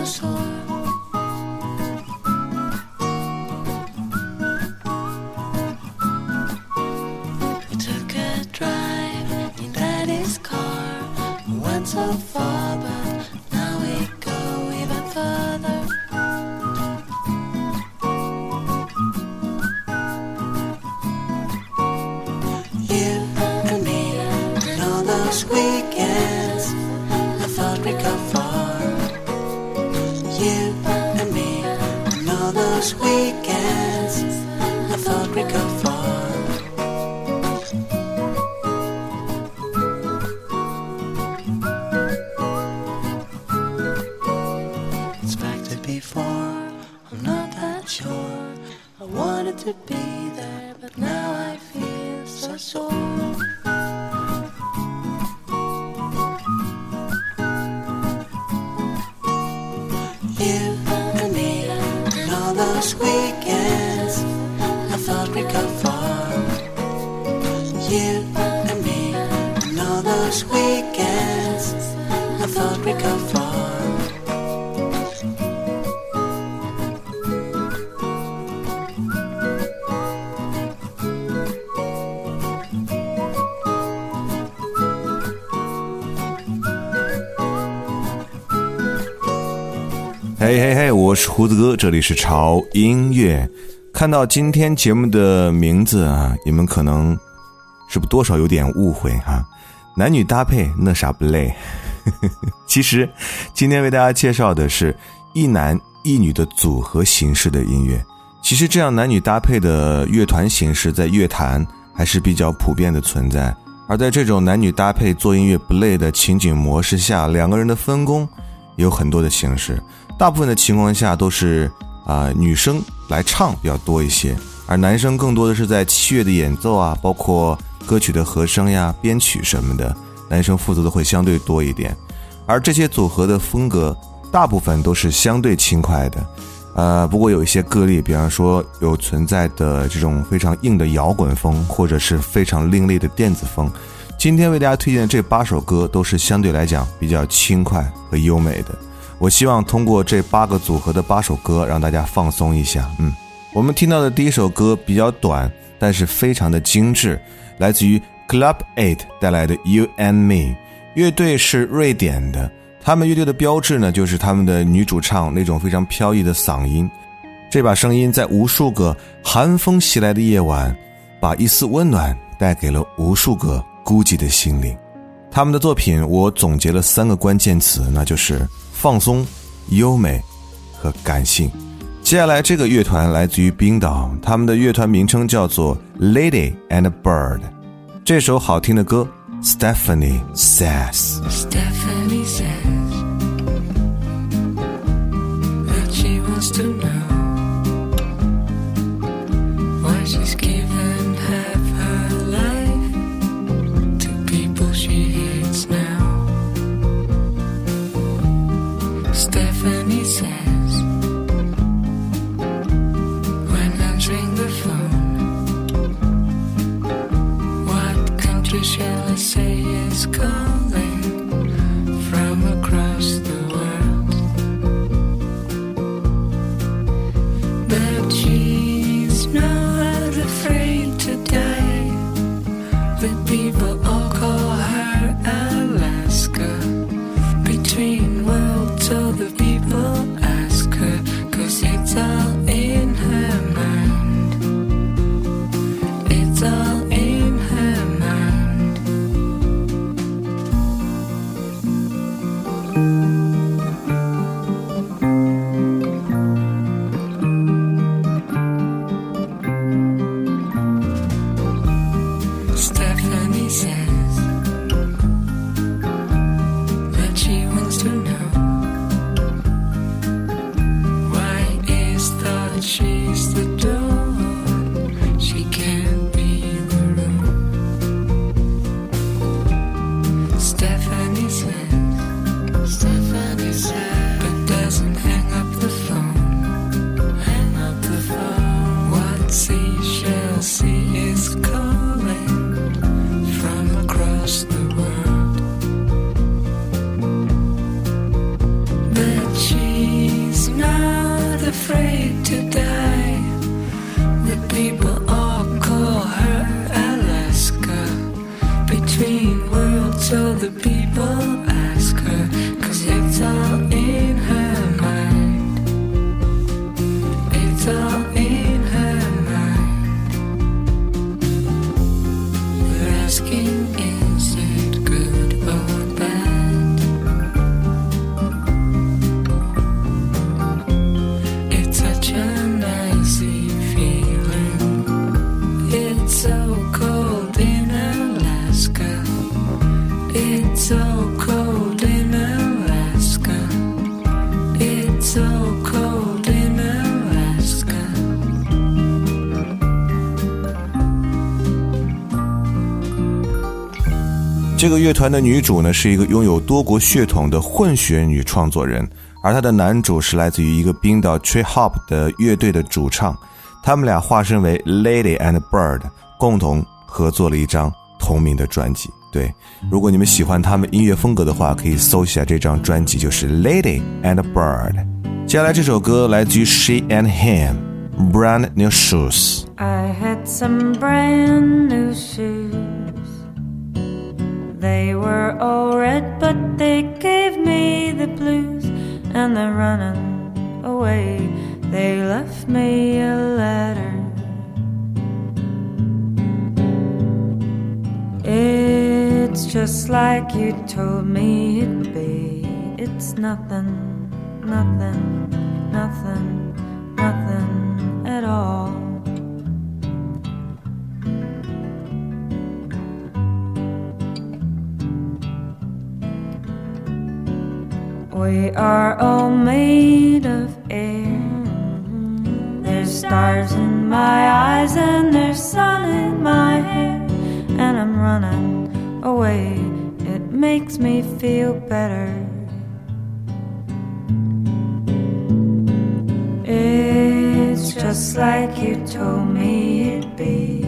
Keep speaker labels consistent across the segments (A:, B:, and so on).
A: the shore 我是胡子哥，这里是潮音乐。看到今天节目的名字啊，你们可能是不是多少有点误会哈。男女搭配那啥不累？其实今天为大家介绍的是一男一女的组合形式的音乐。其实这样男女搭配的乐团形式在乐坛还是比较普遍的存在。而在这种男女搭配做音乐不累的情景模式下，两个人的分工有很多的形式。大部分的情况下都是啊女生来唱比较多一些，而男生更多的是在器乐的演奏啊，包括歌曲的和声呀、编曲什么的，男生负责的会相对多一点。而这些组合的风格大部分都是相对轻快的，呃，不过有一些个例，比方说有存在的这种非常硬的摇滚风，或者是非常另类的电子风。今天为大家推荐的这八首歌都是相对来讲比较轻快和优美的。我希望通过这八个组合的八首歌，让大家放松一下。嗯，我们听到的第一首歌比较短，但是非常的精致，来自于 Club Eight 带来的 You and Me。乐队是瑞典的，他们乐队的标志呢，就是他们的女主唱那种非常飘逸的嗓音。这把声音在无数个寒风袭来的夜晚，把一丝温暖带给了无数个孤寂的心灵。他们的作品，我总结了三个关键词，那就是。放松、优美和感性。接下来，这个乐团来自于冰岛，他们的乐团名称叫做 Lady and Bird。这首好听的歌，Stephanie says。这个乐团的女主呢，是一个拥有多国血统的混血女创作人，而她的男主是来自于一个冰岛 Tree Hop 的乐队的主唱，他们俩化身为 Lady and Bird，共同合作了一张同名的专辑。对，如果你们喜欢他们音乐风格的话，可以搜一下这张专辑，就是 Lady and Bird。接下来这首歌来自于 She and Him，Brand New Shoes。
B: I had some brand new shoes. They were all red, but they gave me the blues, and they're running away. They left me a letter. It's just like you told me it'd be. It's nothing, nothing, nothing, nothing at all. We are all made of air. There's stars in my eyes and there's sun in my hair. And I'm running away. It makes me feel better. It's just like you told me it'd be.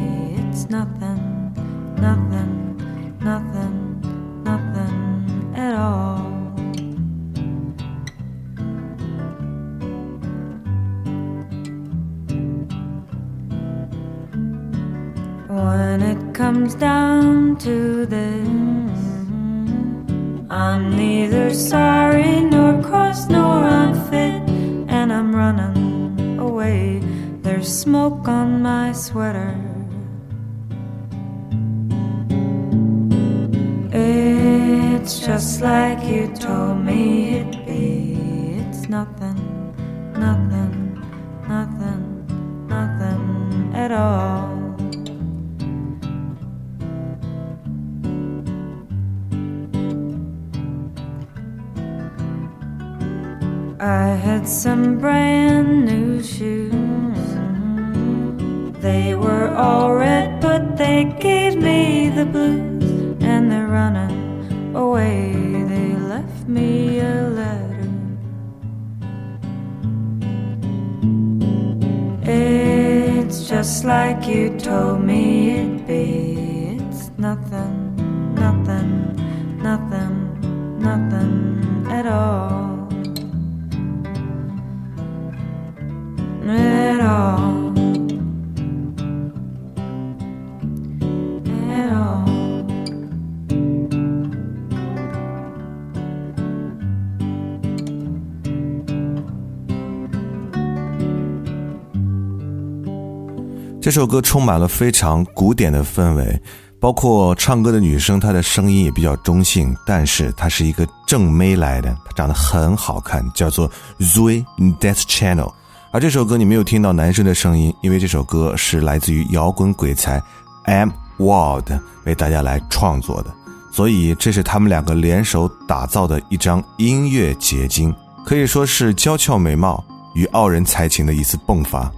B: It's nothing, nothing, nothing, nothing at all. When it comes down to this, I'm neither sorry nor cross nor unfit, and I'm running away. There's smoke on my sweater. It's just like you told me it'd be. It's nothing, nothing, nothing, nothing at all. Some brand new shoes. They were all red, but they gave me the blues, and they're running away. They left me a letter. It's just like you told me it'd be. It's nothing, nothing, nothing, nothing
A: 这首歌充满了非常古典的氛围，包括唱歌的女生，她的声音也比较中性，但是她是一个正妹来的，她长得很好看，叫做 Zoe Death Channel。而这首歌你没有听到男生的声音，因为这首歌是来自于摇滚鬼才 M Ward 为大家来创作的，所以这是他们两个联手打造的一张音乐结晶，可以说是娇俏美貌与傲人才情的一次迸发。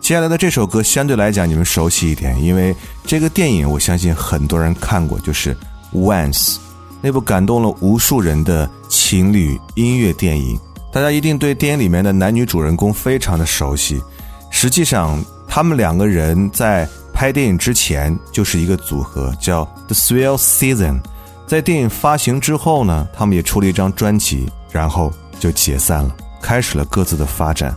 A: 接下来的这首歌相对来讲你们熟悉一点，因为这个电影我相信很多人看过，就是《Once》那部感动了无数人的情侣音乐电影。大家一定对电影里面的男女主人公非常的熟悉。实际上，他们两个人在拍电影之前就是一个组合，叫 The Swell Season。在电影发行之后呢，他们也出了一张专辑，然后就解散了，开始了各自的发展。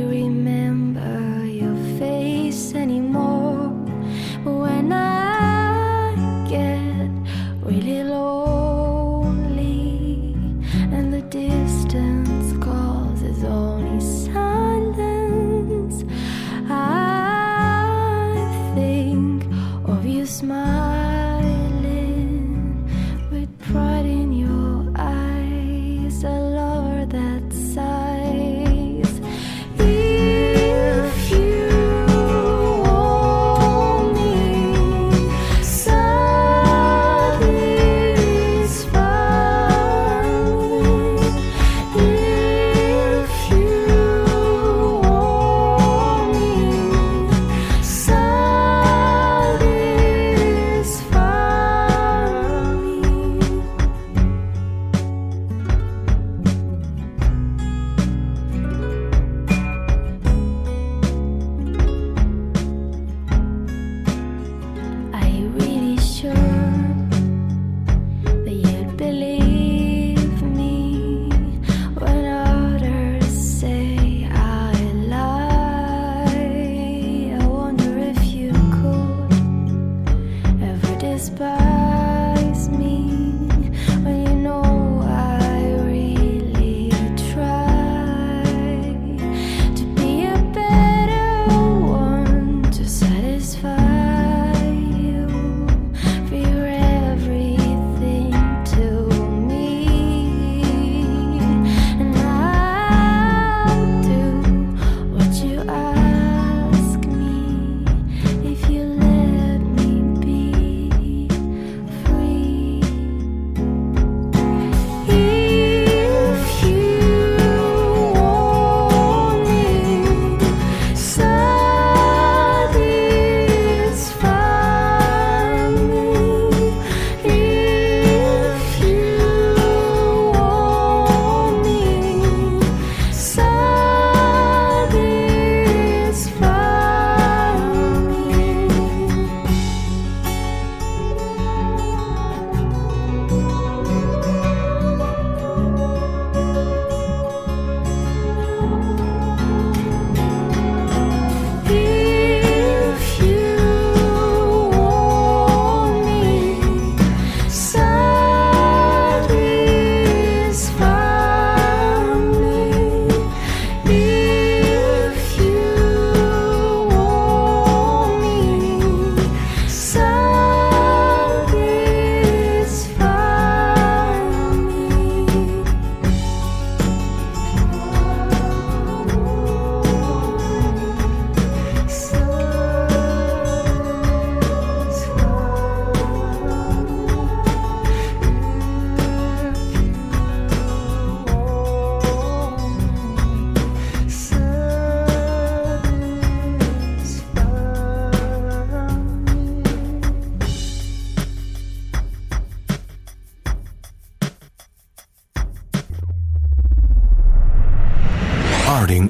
C: place.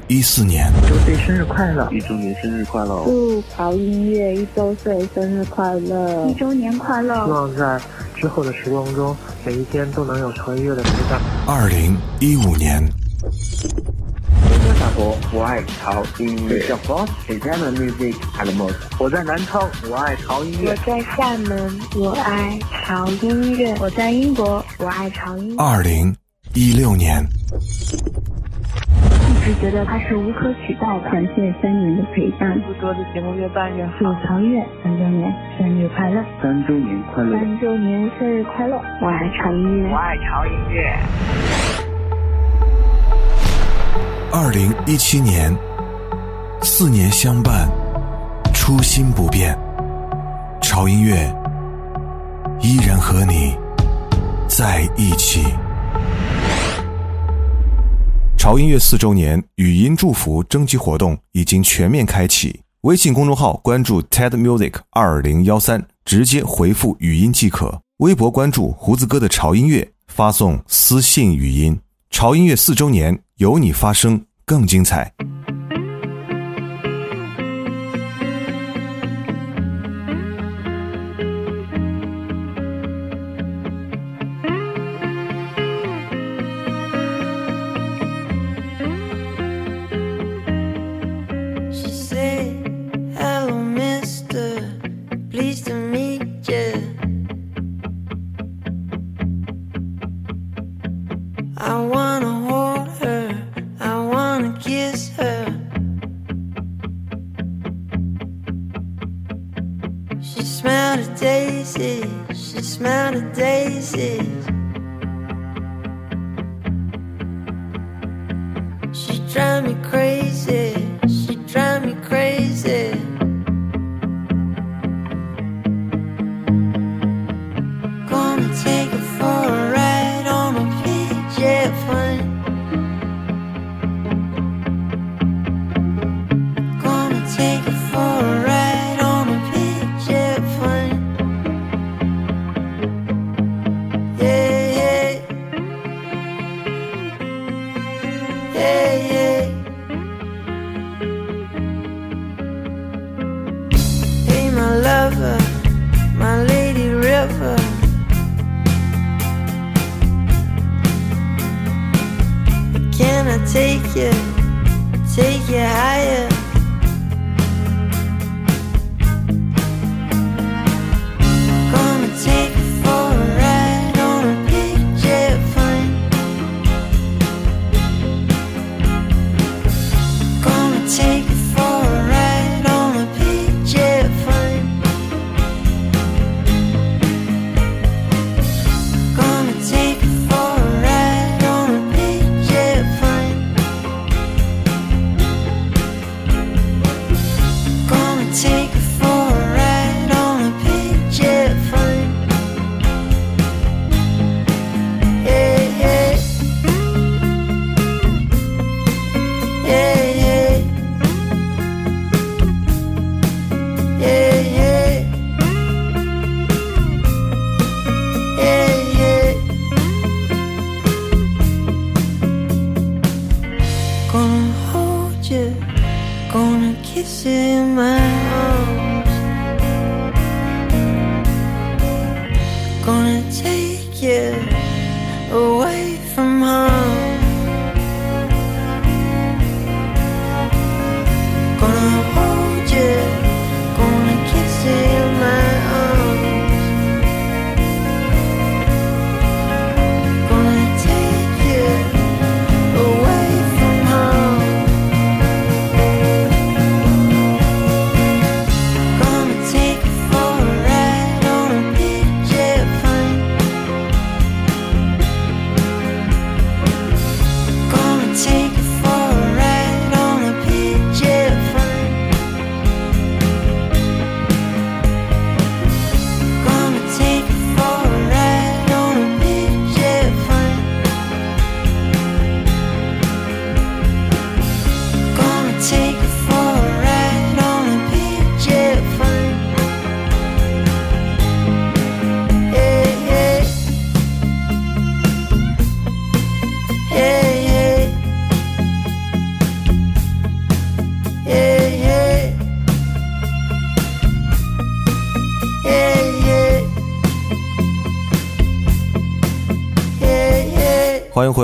D: 一四年，
E: 周岁生日快乐！
F: 一周年生日快乐！
G: 祝潮音乐一周岁生日快乐！
A: 一周年快乐！
E: 希望在之后的时光中，每一天都能有潮音乐的陪伴。
D: 二零一五年，
F: 我在法国，我爱潮音乐。music at the most。我在南昌，我爱潮音乐。
G: 我在厦门，我爱潮音乐。
A: 我在英国，我爱潮音乐。
D: 二零一六年。
A: 一直觉得他是无可取代的。
G: 感谢三年的陪伴，
E: 不多的节目越办越好。
G: 祝曹越三周年生日快乐！
F: 三周年快乐！
G: 三周年生日快乐！我爱潮音乐，
F: 我爱潮音乐。
D: 二零一七年，四年相伴，初心不变，潮音乐依然和你在一起。潮音乐四周年语音祝福征集活动已经全面开启，微信公众号关注 TED Music 二零幺三，直接回复语音即可；微博关注胡子哥的潮音乐，发送私信语音。潮音乐四周年，有你发声更精彩。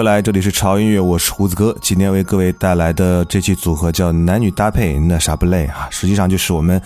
A: 来，这里是潮音乐，我是胡子哥。今天为各位带来的这期组合叫男女搭配，那啥不累啊？实际上就是我们，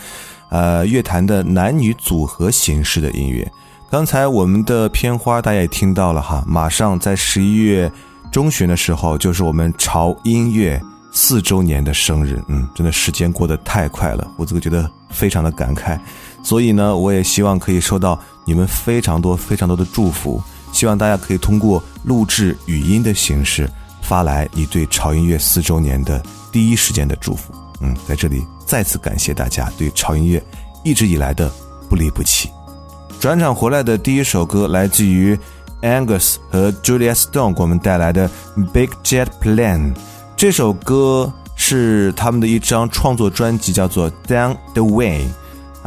A: 呃，乐坛的男女组合形式的音乐。刚才我们的片花大家也听到了哈，马上在十一月中旬的时候，就是我们潮音乐四周年的生日。嗯，真的时间过得太快了，胡子哥觉得非常的感慨。所以呢，我也希望可以收到你们非常多、非常多的祝福。希望大家可以通过录制语音的形式发来你对潮音乐四周年的第一时间的祝福。嗯，在这里再次感谢大家对潮音乐一直以来的不离不弃。转场回来的第一首歌来自于 Angus 和 Julia Stone 给我们带来的《Big Jet Plan》。这首歌是他们的一张创作专辑，叫做《Down the Way》。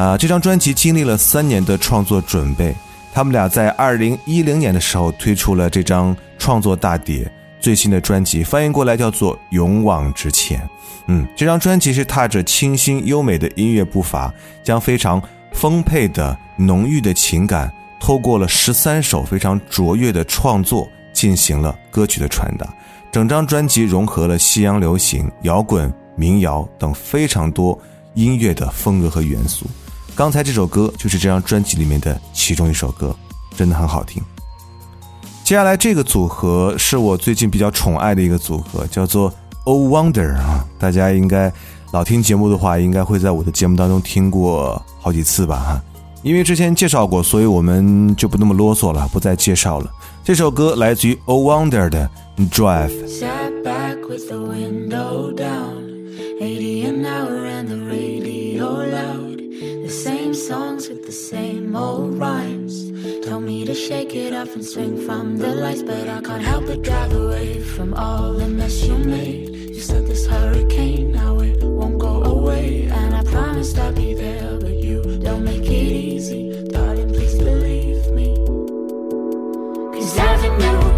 A: 啊，这张专辑经历了三年的创作准备。他们俩在二零一零年的时候推出了这张创作大碟，最新的专辑翻译过来叫做《勇往直前》。嗯，这张专辑是踏着清新优美的音乐步伐，将非常丰沛的浓郁的情感，透过了十三首非常卓越的创作进行了歌曲的传达。整张专辑融合了西洋流行、摇滚、民谣等非常多音乐的风格和元素。刚才这首歌就是这张专辑里面的其中一首歌，真的很好听。接下来这个组合是我最近比较宠爱的一个组合，叫做 O Wonder 啊，大家应该老听节目的话，应该会在我的节目当中听过好几次吧哈。因为之前介绍过，所以我们就不那么啰嗦了，不再介绍了。这首歌来自于 O Wonder 的 Drive。
H: Songs with the same old rhymes. Tell me to shake it off and swing from the lights, but I can't help but drive away from all the mess you made. You said this hurricane, now it won't go away, and I promised I'd be there, but you don't make it easy, darling. Please believe me. Cause loving you,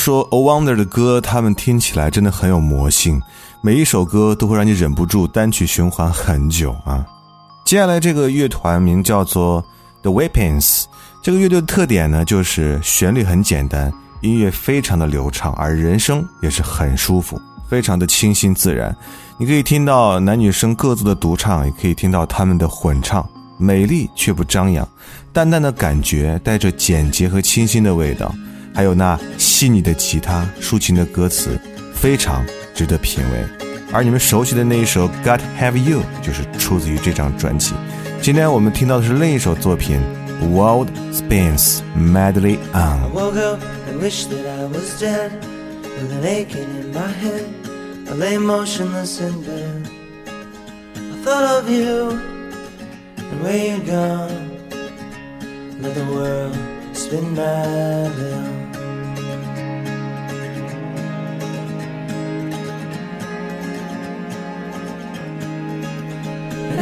A: 说，O Wonder 的歌，他们听起来真的很有魔性，每一首歌都会让你忍不住单曲循环很久啊。接下来这个乐团名叫做 The Weapons，这个乐队的特点呢，就是旋律很简单，音乐非常的流畅，而人声也是很舒服，非常的清新自然。你可以听到男女生各自的独唱，也可以听到他们的混唱，美丽却不张扬，淡淡的感觉带着简洁和清新的味道。还有那细腻的吉他、抒情的歌词，非常值得品味。而你们熟悉的那一首《God Have You》就是出自于这张专辑。今天我们听到的是另一首作品《World Spins Madly On》。spin madly on. And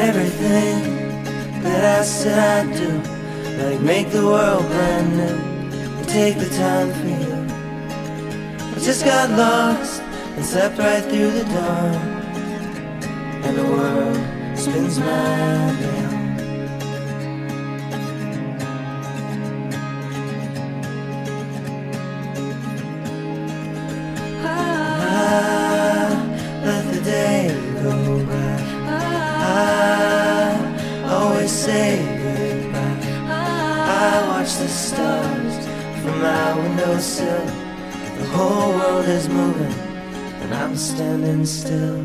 A: everything that I said I'd do, like make the world brand new, and take the time for you. I just got lost and slept right through the dawn, and the world spins madly on. The whole world is moving, and I'm standing still.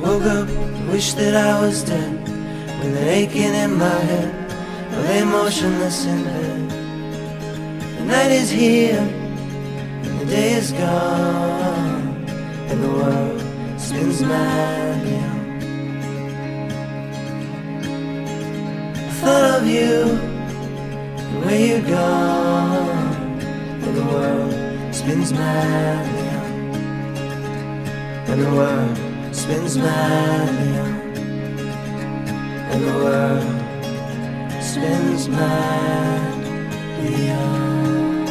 A: Woke up, wish that I was dead, with an aching in my head. Lay motionless in bed. The night is here, and the day is gone, and the world spins madly. I thought of you, and where you're gone, and the world spins madly on, and the world spins madly on, and the world spins madly on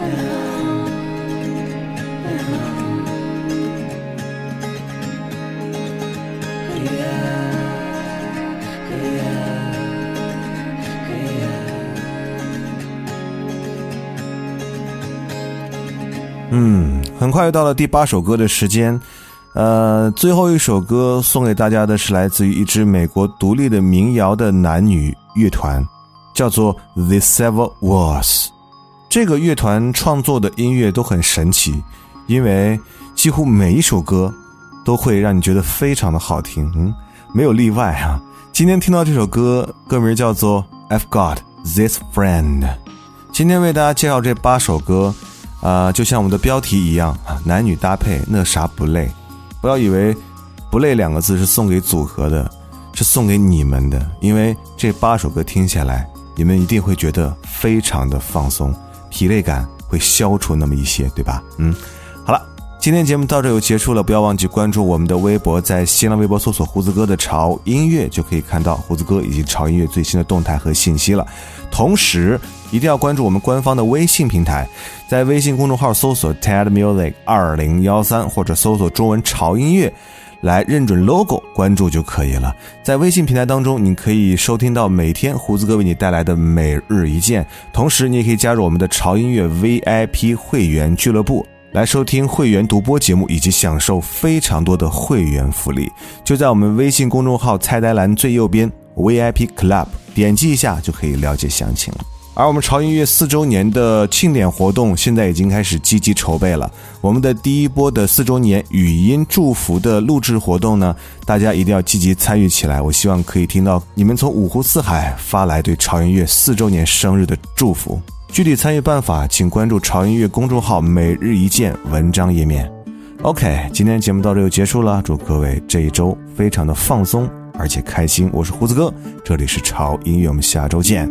A: and on and on. Yeah, yeah, yeah. 嗯，很快又到了第八首歌的时间。呃，最后一首歌送给大家的是来自于一支美国独立的民谣的男女乐团，叫做 The Seven Walls。这个乐团创作的音乐都很神奇，因为几乎每一首歌都会让你觉得非常的好听，嗯，没有例外啊。今天听到这首歌，歌名叫做 I've Got This Friend。今天为大家介绍这八首歌，啊，就像我们的标题一样啊，男女搭配那啥不累。不要以为“不累”两个字是送给组合的，是送给你们的。因为这八首歌听下来，你们一定会觉得非常的放松，疲累感会消除那么一些，对吧？嗯，好了，今天节目到这就结束了。不要忘记关注我们的微博，在新浪微博搜索“胡子哥的潮音乐”，就可以看到胡子哥以及潮音乐最新的动态和信息了。同时，一定要关注我们官方的微信平台，在微信公众号搜索 “TED Music 二零幺三”或者搜索中文“潮音乐”，来认准 logo 关注就可以了。在微信平台当中，你可以收听到每天胡子哥为你带来的每日一见，同时你也可以加入我们的潮音乐 VIP 会员俱乐部，来收听会员独播节目以及享受非常多的会员福利。就在我们微信公众号菜单栏最右边 VIP Club。点击一下就可以了解详情了。而我们潮音乐四周年的庆典活动现在已经开始积极筹备了。我们的第一波的四周年语音祝福的录制活动呢，大家一定要积极参与起来。我希望可以听到你们从五湖四海发来对潮音乐四周年生日的祝福。具体参与办法，请关注潮音乐公众号每日一见文章页面。OK，今天节目到这就结束了。祝各位这一周非常的放松。
I: 而且开心。我是胡子哥，这里是潮音乐，我们下周见。